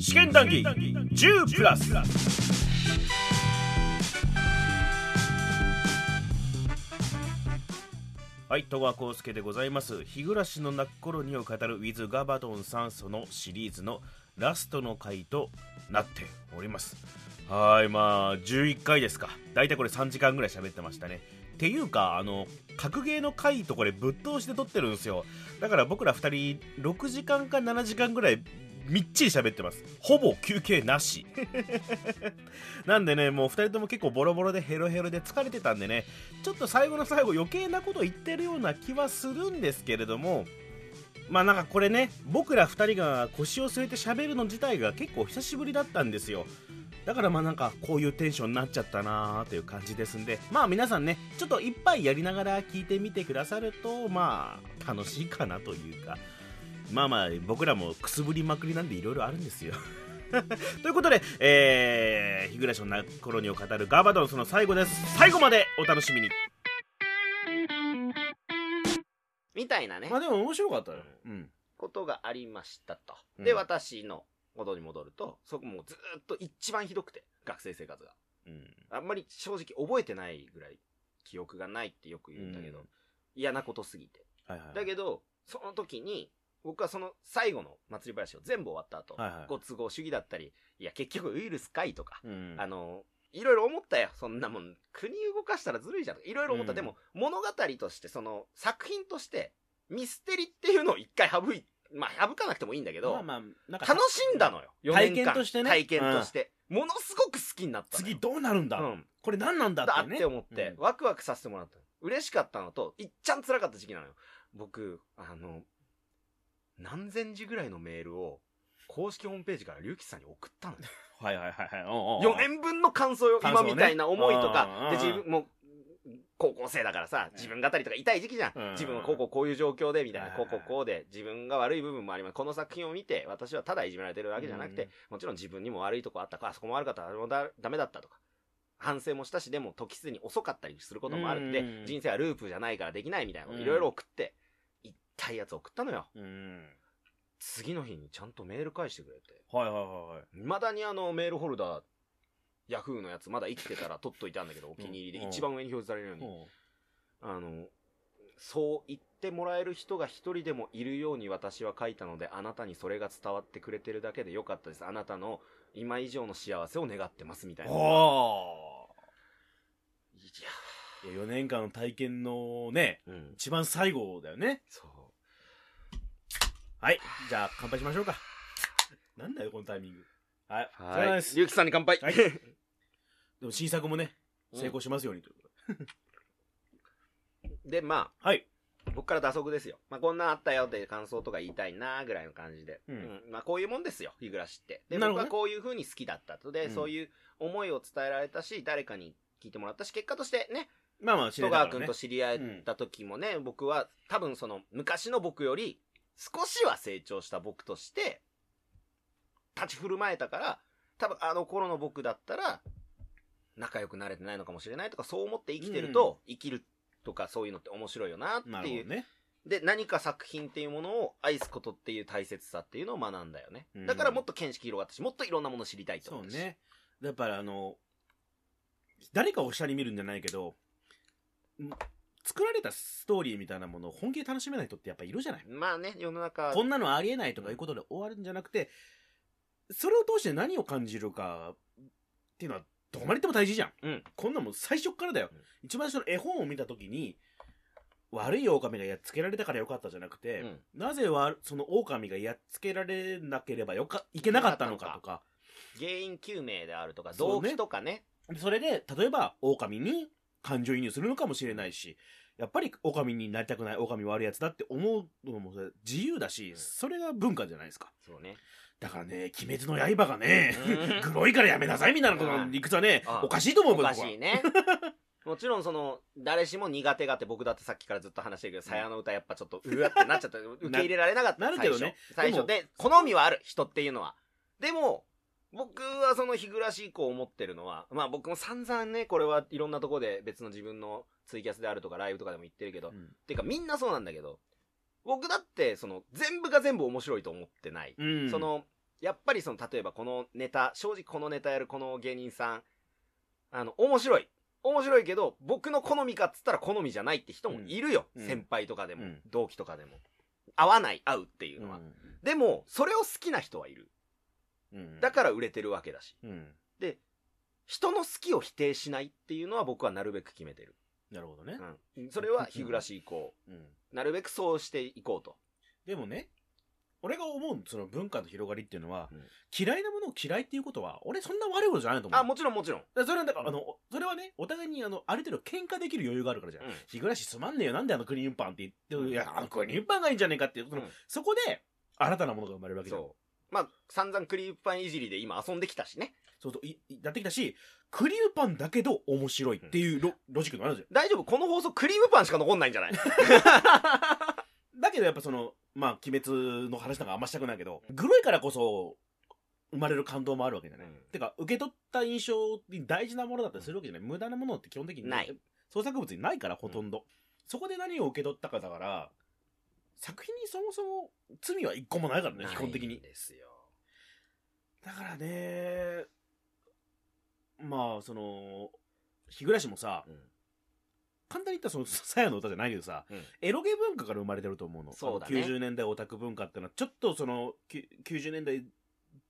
試験談義10プラス。はい戸川浩介でございます。日暮らしの泣く頃にを語る with ガバドン酸素のシリーズのラストの回となっております。はいまあ11回ですか。大体これ3時間ぐらい喋ってましたね。っていうかあの格ゲーの回とこれぶっ通して撮ってるんですよ。だから僕ら2人6時間か7時間ぐらいみっちり喋ってます。ほぼ休憩なし。なんでねもう2人とも結構ボロボロでヘロヘロで疲れてたんでねちょっと最後の最後余計なこと言ってるような気はするんですけれどもまあなんかこれね僕ら2人が腰を据えて喋るの自体が結構久しぶりだったんですよ。だからまあなんかこういうテンションになっちゃったなーという感じですんでまあ皆さんねちょっと一杯やりながら聞いてみてくださるとまあ楽しいかなというかまあまあ僕らもくすぶりまくりなんでいろいろあるんですよ。ということで、えー、日暮らしのな頃にを語るガバドンその最後です。最後までお楽しみに。みたいなね。まあでも面白かったよ。うん。ことがありましたと。うん。で、私の元に戻ると、そこもうずーっと一番ひどくて、学生生活が。うん。あんまり正直覚えてないぐらい記憶がないってよく言うんだけど、うん。嫌なことすぎて。はいはい。だけど、その時に、僕はその最後の祭り話を全部終わった後、はいはいご都合主義だったり、いや結局ウイルスかいとか、うんあの、いろいろ思ったよ。そんなもん、国動かしたらずるいじゃん。いろいろ思った。うんでも、物語として、その、作品として、ミステリっていうのを一回省い、まあ、省かなくてもいいんだけど、まあまあなんか楽しんだのよ。4体験としてね体験として。ものすごく好きになった。次どうなるんだ、うん。これ何なんだってねだって思って、うんワクワクさせてもらったの。嬉しかったのと、いっちゃん辛かった時期なのよ。僕、あの、何千字ぐらいのメールを、公式ホームページから龍吉さんに送ったのよ。はいはいはいはい。おうおうおう。4年分の感想よ、感想ね。今みたいな思いとうんか、で、うん。自分も、高校生だからさ、自分語りとか痛い時期じゃうん。ん。自分はこうこうこういう状況で、みたいな、はいこうこうこうで、自分が悪い部分もあります。この作品を見て、私はただいじめられてるわけじゃなくて、もちろん自分にも悪いとこあったか、あそこも悪かった、あれもだダメだったとか。反省もしたし、でも時すでに遅かったりすることもあるんでうん、人生はループじゃないからできないみたいなことうん。いろいろ送って、痛いやつ送ったのよ。うん次の日にちゃんとメール返してくれて。はいはいはいはい未だにあのメールホルダー、ヤフーのやつまだ生きてたら取っといたんだけど、お気に入りでうん一番上に表示されるように。おうあの、そう言ってもらえる人が一人でもいるように私は書いたので、あなたにそれが伝わってくれてるだけでよかったです。あなたの今以上の幸せを願ってますみたいな。いおやいや4年間の体験のねうん。一番最後だよねそう。はい。じゃあ乾杯しましょうか。なんだよこのタイミング。はい。お疲れ様はい。ゆうきさんに乾杯。はい。でも新作もね成功しますようにという。ことでで、まはい。あ、僕から打足ですよ。まあ、こんなんあったよって感想とか言いたいなぐらいの感じで。うん。まあ、こういうもんですよ、日暮らしって。で、僕なるほどね。はこういう風に好きだったと。で、うん。そういう思いを伝えられたし、誰かに聞いてもらったし、結果としてね、まあまあ知戸れたからね。川君と知り合った時もね、僕は多分その昔の僕より少しは成長した僕として立ち振る舞えたから、多分あの頃の僕だったら仲良くなれてないのかもしれないとかそう思って生きてると、生きるとかそういうのって面白いよなっていう。ねで、何か作品っていうものを愛すことっていう大切さっていうのを学んだよね。うんだからもっと見識広がったし、もっといろんなもの知りたいと思ったし。そうねやっぱりあの誰かを下に見るんじゃないけどん作られたストーリーみたいなものを本気で楽しめない人ってやっぱいるじゃない。まあね、世の中、こんなのありえないとかいうことで終わるんじゃなくて、それを通して何を感じるかっていうのはどこまで行っても大事じゃん。うん。こんなもん最初っからだよ。うん。一番最初の絵本を見た時に、悪い狼がやっつけられたからよかったじゃなくて、うん。なぜわその狼がやっつけられなければよかいけなかったのかとか、原因究明であるとか、うね。機とかね。それで、例えば狼に感情移入するのかもしれないし、やっぱり狼になりたくない狼悪いやつだって思うのも自由だし、それが文化じゃないですか。そうね。だからね、鬼滅の刃がねうん、黒いからやめなさいみたいなことの理屈はねあ、おかしいと思うおかしいね。もちろんその、誰しも苦手があって僕だってさっきからずっと話してるけど、さやの歌やっぱちょっとうわってなっちゃった。受け入れられなかった。なるけどね。最初で、好みはある、人っていうのは。でも、僕はその日暮らし以降思ってるのは、まあ僕も散々ね、これはいろんなとこで別の自分のツイキャスであるとかライブとかでも言ってるけど、うんてかみんなそうなんだけど、僕だってその全部が全部面白いと思ってない。うんそ、の、やっぱりその、例えばこのネタ、正直このネタやるこの芸人さん、あの、面白い。面白いけど、僕の好みかっつったら好みじゃないって人もいるよ。うん先輩とかでも、うん同期とかでも。合わない、合うっていうのは。でも、それを好きな人はいる。うんだから売れてるわけだし。うん。人の好きを否定しないっていうのは僕はなるべく決めてる。なるほどね。うん。それは日暮らし以降。うん。なるべくそうしていこうと。でもね、俺が思うその文化の広がりっていうのは、うん嫌いなものを嫌いっていうことは、俺そんな悪いことじゃないと思う。あ、もちろんもちろん。だからそれはだから、あの、それはね、お互いに、あの、ある程度喧嘩できる余裕があるからじゃん。うん日暮らしすまんねえよ。なんであのクリームパンって言って、うんいや、あのクリームパンがいいんじゃねえかっていう、そのうんそこで、新たなものが生まれるわけじゃん。そう。まあ、散々クリームパンいじりで今遊んできたしね。そうそう、いいやってきたし、クリームパンだけど面白いっていうロ,、ロジックがあるじゃん。大丈夫この放送クリームパンしか残んないんじゃない？だけどやっぱその、まあ、鬼滅の話なんかあんましたくないけど、グロいからこそ、生まれる感動もあるわけじゃない。うんてか、受け取った印象に大事なものだったりするわけじゃない。無駄なものって基本的にない創作物にないから、ほとんど。そこで何を受け取ったかだから、作品にそもそも罪は一個もないからね、基本的に。ですよ。だからね、まあ、その、日暮らしもさ、うん簡単に言ったらその、さやの歌じゃないけどさ、うんエロゲ文化から生まれてると思うの。そうだねあの90年代オタク文化ってのは、ちょっとその、きゅ90年代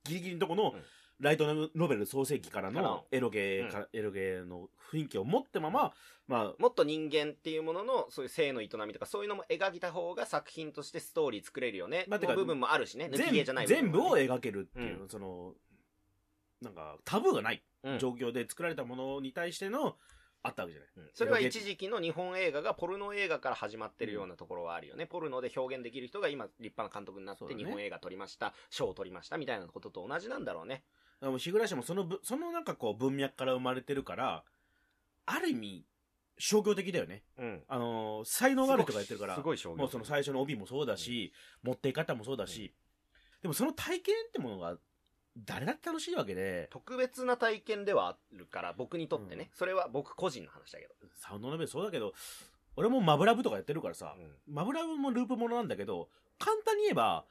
ギリギリのとこの、うんライトノベル創世期からのの。エロゲーか、エロゲーの雰囲気を持ってまま、まあ、もっと人間っていうものの、そういう性の営みとか、そういうのも描いた方が作品としてストーリー作れるよね。まあてかの部分もあるしね。抜き全芸じゃない全部を描描けるっていう、うその、なんか、タブーがないうん。状況で作られたものに対しての、あったわけじゃない。うんそれは一時期の日本映画がポルノ映画から始まってるようなところはあるよね。ポルノで表現できる人が今立派な監督になって日本映画撮りました、賞を取りましたみたいなことと同じなんだろうね。でも日暮らしもそのぶ、そのなんかこう文脈から生まれてるから、ある意味、商業的だよね。うん。あのー才能がある人がやってるから、すごい衝撃。もうその最初の帯もそうだし、持ってい方もそうだし、でもその体験ってものが、誰だって楽しいわけで、特別な体験ではあるから、僕にとってね、うんそれは僕個人の話だけど。サウンドノベルそうだけど、俺もマブラブとかやってるからさ、うんマブラブもループものなんだけど、簡単に言えば、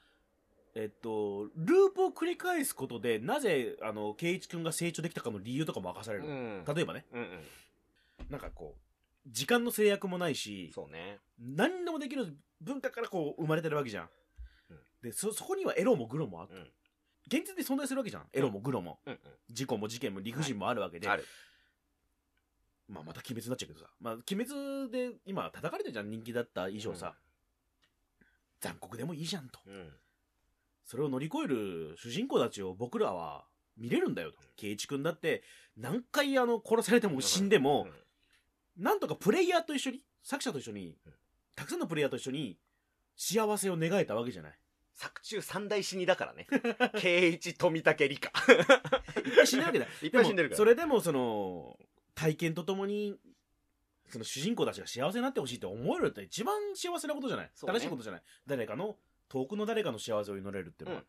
えっと、ループを繰り返すことで、なぜ、あの、ケイイチ君が成長できたかの理由とかも明かされる。うん。例えばね、うんうん。なんかこう、時間の制約もないし、そうね。何でもできる文化からこう生まれてるわけじゃん。うんで、そ、そこにはエロもグロもあって、うん。現実で存在するわけじゃん。エロもグロも。うん事故も事件も理不尽もあるわけで。まあまた鬼滅になっちゃうけどさ。まあ鬼滅で今叩かれてるじゃん、人気だった以上さ。残酷でもいいじゃんと。うん。それを乗り越える主人公たちを僕らは見れるんだよと。圭一君だって何回あの殺されても死んでも、なんとかプレイヤーと一緒に、作者と一緒にうん、たくさんのプレイヤーと一緒に幸せを願えたわけじゃない。作中三大死にだからね。圭一、富武、理科。いっぱい死ぬわけだ。いっぱい死んでるから。もそれでもその、体験とともに、その主人公たちが幸せになってほしいって思えるって一番幸せなことじゃない？ね正しいことじゃない？誰かの、遠くの誰かの幸せを祈れるっていうのは。うん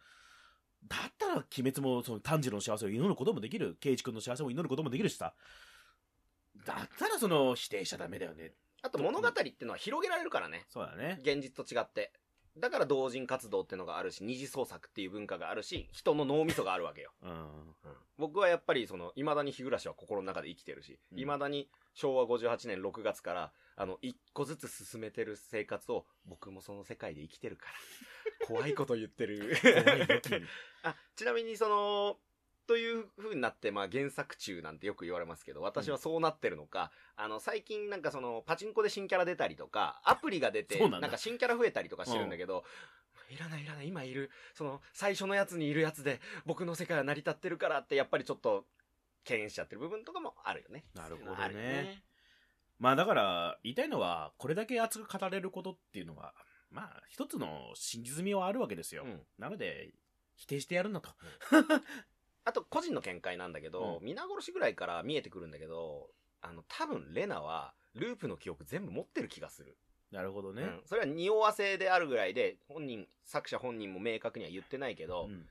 だったら、鬼滅も、その炭治郎の幸せを祈ることもできる。圭一君の幸せを祈ることもできるしさ。だったら、その、否定しちゃダメだよね。あと物語っていうのは広げられるからね。そうだね。現実と違って。だから同人活動ってのがあるし、二次創作っていう文化があるし、人の脳みそがあるわけよ。うん。僕はやっぱりその、未だに日暮らしは心の中で生きてるし、うん未だに昭和58年6月から、あの、一個ずつ進めてる生活を、僕もその世界で生きてるから。怖いこと言ってる。あ、ちなみにその、という風になって、まあ原作中なんてよく言われますけど、私はそうなってるのか、あの、最近なんかその、パチンコで新キャラ出たりとか、アプリが出て、なんか新キャラ増えたりとかしてるんだけど、いらないいらない、今いる、その、最初のやつにいるやつで、僕の世界は成り立ってるからって、やっぱりちょっと、敬遠しちゃってる部分とかもあるよね。なるほどね。そういうのあるよまあだから、言いたいのは、これだけ熱く語れることっていうのは、まあ、一つの真実味はあるわけですよ。うん。なので、否定してやるんだと。あと、個人の見解なんだけど、う皆殺しぐらいから見えてくるんだけど、あの、多分、レナは、ループの記憶全部持ってる気がする。なるほどね。うん、それは匂わせであるぐらいで、本人、作者本人も明確には言ってないけど、うん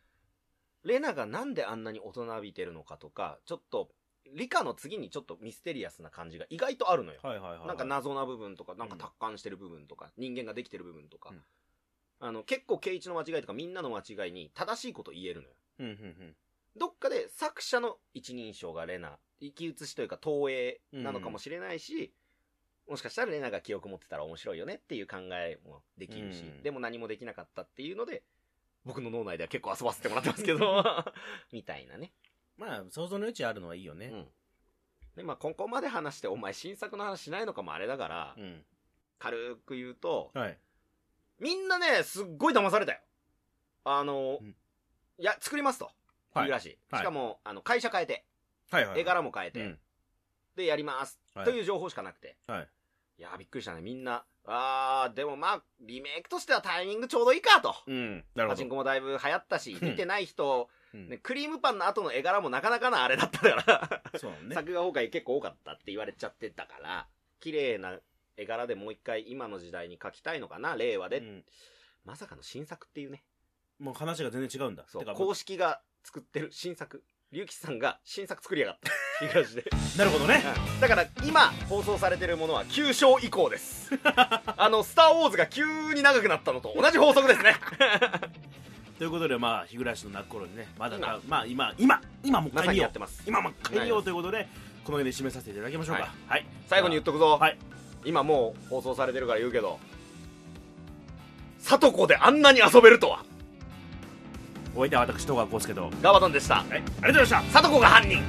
レナがなんであんなに大人びてるのかとか、ちょっと、理科の次にちょっとミステリアスな感じが意外とあるのよ。はいはいはいはい。なんか謎な部分とか、なんか達観してる部分とか、人間ができてる部分とか。うんあの、結構、ケイイチの間違いとか、みんなの間違いに正しいこと言えるのよ。うんうんどっかで作者の一人称がレナ、生き写しというか投影なのかもしれないし、もしかしたらレナが記憶持ってたら面白いよねっていう考えもできるし、うんでも何もできなかったっていうので、僕の脳内では結構遊ばせてもらってますけど、みたいなね。まあ想像の余地あるのはいいよねうん。で、まあ、ここまで話して、お前新作の話しないのかもあれだから、うん軽く言うと、はいみんなね、すっごい騙されたよ。あの、うんいや、作りますと。はい。いうらしい。はい。しかも、あの、会社変えて、はいはい絵柄も変えて、うん。で、やります。はい。という情報しかなくて。はい。いやー、びっくりしたね。みんな、あー、でもまあ、リメイクとしてはタイミングちょうどいいかと。うん。なるパチンコもだいぶ流行ったし、うん。見てない人、うん。ね、クリームパンの後の絵柄もなかなかなあれだったから、そうね。作画崩壊結構多かったって言われちゃってたから、綺麗な絵柄でもう一回今の時代に描きたいのかな、令和で。うん。まさかの新作っていうね。もう話が全然違うんだ。そうてか公式が作ってる新作。龍吉さんが新作作りやがった。東で。なるほどねうんだから今放送されてるものは9章以降です。あの、スターウォーズが急に長くなったのと同じ法則ですね。ということでまあ日暮らしの泣く頃にねまだ今まあ今今今もう一まさ回見ようにやってます。今もう一回見ようということでこの辺で締めさせていただきましょうかはいはい最後に言っとくぞ。はい今もう放送されてるから言うけど、里子であんなに遊べるとは。お相手は私戸川浩介とはいガバドンでした。ありがとうございました里子が犯人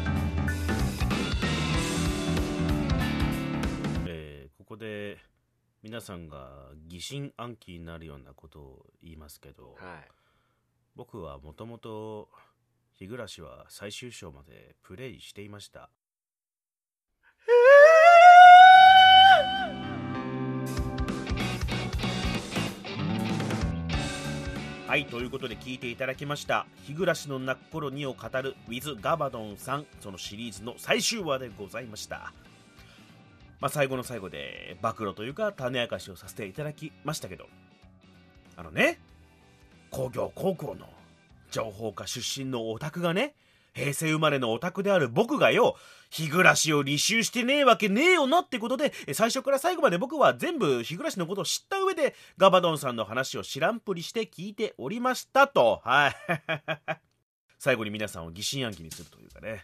えーここで皆さんが疑心暗鬼になるようなことを言いますけど、はい。僕はもともと日暮は最終章までプレイしていましたはいということで聞いていただきました「日暮らしの泣く頃に」を語る With ガバドンさんそのシリーズの最終話でございました。まあ最後の最後で暴露というか種明かしをさせていただきましたけどあのね工業高校の情報科出身のオタクがね平成生まれのオタクである僕がよ日暮らしを履修してねえわけねえよなってことで最初から最後まで僕は全部日暮らしのことを知った上でガバドンさんの話を知らんぷりして聞いておりましたと。はい。最後に皆さんを疑心暗鬼にするというかね。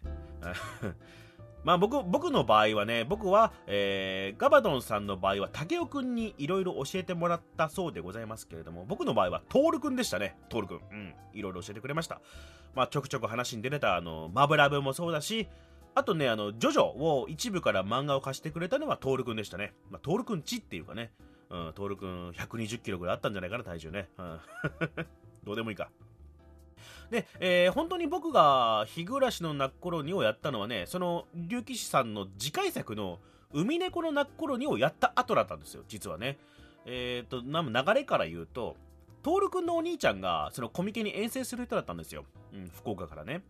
まあ僕僕の場合はね僕は、えーガバドンさんの場合は武雄くんにいろいろ教えてもらったそうでございますけれども僕の場合はトールくんでしたね。トールくん。うん。いろいろ教えてくれました。まあちょくちょく話に出てたあのマブラブもそうだしあとねあのジョジョを一部から漫画を貸してくれたのはトールくんでしたね、まあ、トールくんちっていうかね。うん、トールくん120キロぐらいあったんじゃないかな体重ね、うん、どうでもいいか。で、えー本当に僕が日暮らしの泣く頃にをやったのはね、その、竜騎士さんの次回作の、海猫の泣く頃にをやった後だったんですよ、実はね。えっ、と、流れから言うと、徹くんのお兄ちゃんが、そのコミケに遠征する人だったんですよ。うん、福岡からね。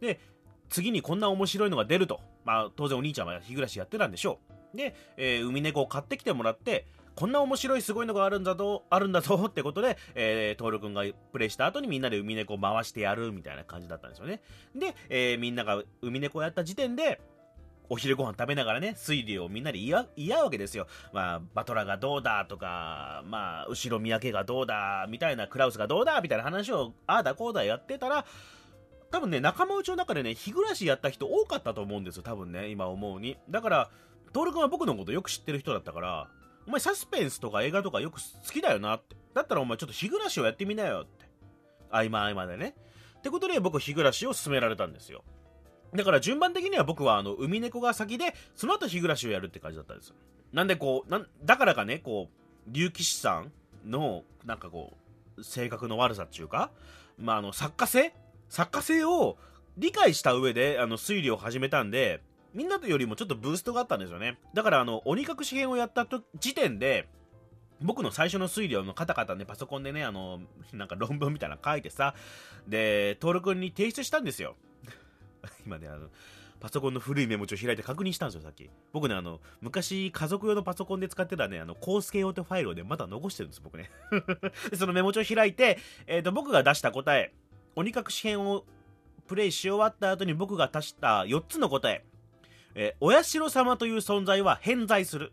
で、次にこんな面白いのが出ると。まあ、当然お兄ちゃんは日暮らしやってたんでしょう。で、えー海猫を買ってきてもらって、こんな面白いすごいのがあるんだぞ、あるんだぞってことで、えー、トールくんがプレイした後にみんなで海猫を回してやるみたいな感じだったんですよね。で、えーみんなが海猫をやった時点で、お昼ご飯食べながらね、推理をみんなで言い合うわけですよ。まあ、バトラがどうだとか、まあ、後ろ三宅がどうだ、みたいな、クラウスがどうだ、みたいな話を、ああだこうだやってたら、多分ね、仲間内の中でね、日暮らしやった人多かったと思うんですよ、多分ね、今思うに。だから、トール君は僕のことよく知ってる人だったから、お前サスペンスとか映画とかよく好きだよなって。だったらお前ちょっと日暮らしをやってみなよって。合間合間でね。ってことで僕日暮らしを勧められたんですよ。だから順番的には僕はあの海猫が先で、その後日暮らしをやるって感じだったんですよ。なんでこう、なんだからかね、こう、竜騎士さんの、なんかこう、性格の悪さっていうか、まああの作家性？作家性を理解した上であの推理を始めたんで、みんなとよりもちょっとブーストがあったんですよね。だからあの、鬼隠し編をやったと時点で、僕の最初の推理をカタカタね、パソコンでね、あの、なんか論文みたいなの書いてさ、で、トール君に提出したんですよ。今ね、あの、パソコンの古いメモ帳開いて確認したんですよ、さっき。僕ね、あの、昔家族用のパソコンで使ってたね、あの、コースケ用ってファイルをね、まだ残してるんです、僕ね。そのメモ帳開いて、えっ、と、僕が出した答え、鬼隠し編をプレイし終わった後に僕が足した4つの答え、えーお社様という存在は偏在する。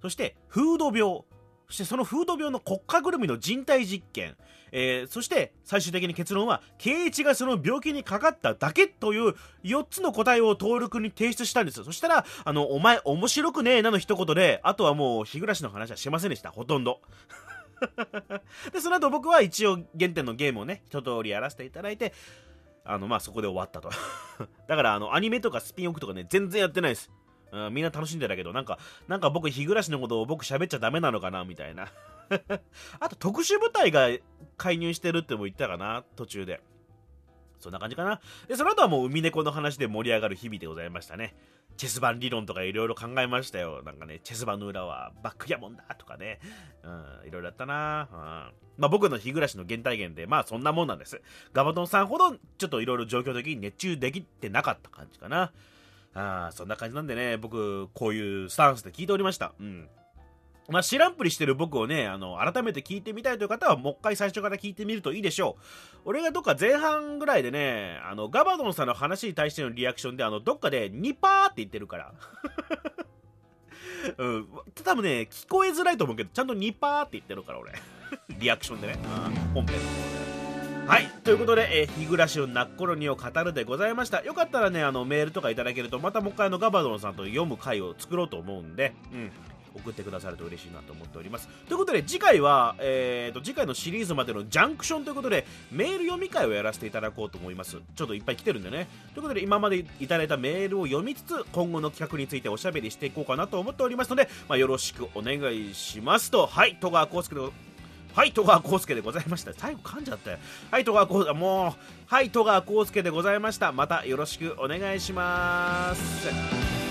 そして、風土病。そしてその風土病の国家ぐるみの人体実験、えー、そして最終的に結論は圭一がその病気にかかっただけという4つの答えを登録に提出したんですそしたらあのお前面白くねえなの一言であとはもう日暮らしの話はしませんでしたほとんど でその後僕は一応原点のゲームをね一通りやらせていただいてあのまあそこで終わったと だからあのアニメとかスピンオフとかね全然やってないですうん、みんな楽しんでたけど、なんか、なんか僕、日暮らしのことを僕喋っちゃダメなのかなみたいな。あと、特殊部隊が介入してるっても言ったかな途中で。そんな感じかな。で、その後はもう海猫の話で盛り上がる日々でございましたね。チェス盤理論とかいろいろ考えましたよ。なんかね、チェス盤の裏はバックギャモンだとかね。うん、いろいろあったな。うん。まあ僕の日暮らしの原体験で、まあそんなもんなんです。ガバトンさんほど、ちょっといろいろ状況的に熱中できてなかった感じかな。あそんな感じなんでね、僕、こういうスタンスで聞いておりました。うん。まあ、知らんぷりしてる僕をね、あの、改めて聞いてみたいという方は、もう一回最初から聞いてみるといいでしょう。俺がどっか前半ぐらいでね、あの、ガバドンさんの話に対してのリアクションで、あの、どっかで2パーって言ってるから。うん。多分ね、聞こえづらいと思うけど、ちゃんと2パーって言ってるから、俺。リアクションでね。うん、本編。はいということで、えー、日暮らしを泣く頃にを語るでございましたよかったらねあのメールとかいただけるとまたもう一回のガバドンさんと読む回を作ろうと思うんで、うん、送ってくださると嬉しいなと思っておりますということで次回は、えーと、次回のシリーズまでのジャンクションということでメール読み会をやらせていただこうと思いますちょっといっぱい来てるんでねということで今までいただいたメールを読みつつ今後の企画についておしゃべりしていこうかなと思っておりますので、まあ、よろしくお願いしますとはい戸川浩介ではい、戸川浩介でございました。最後噛んじゃったよ。はい、戸川浩介、もう、はい、戸川浩介でございました。またよろしくお願いします。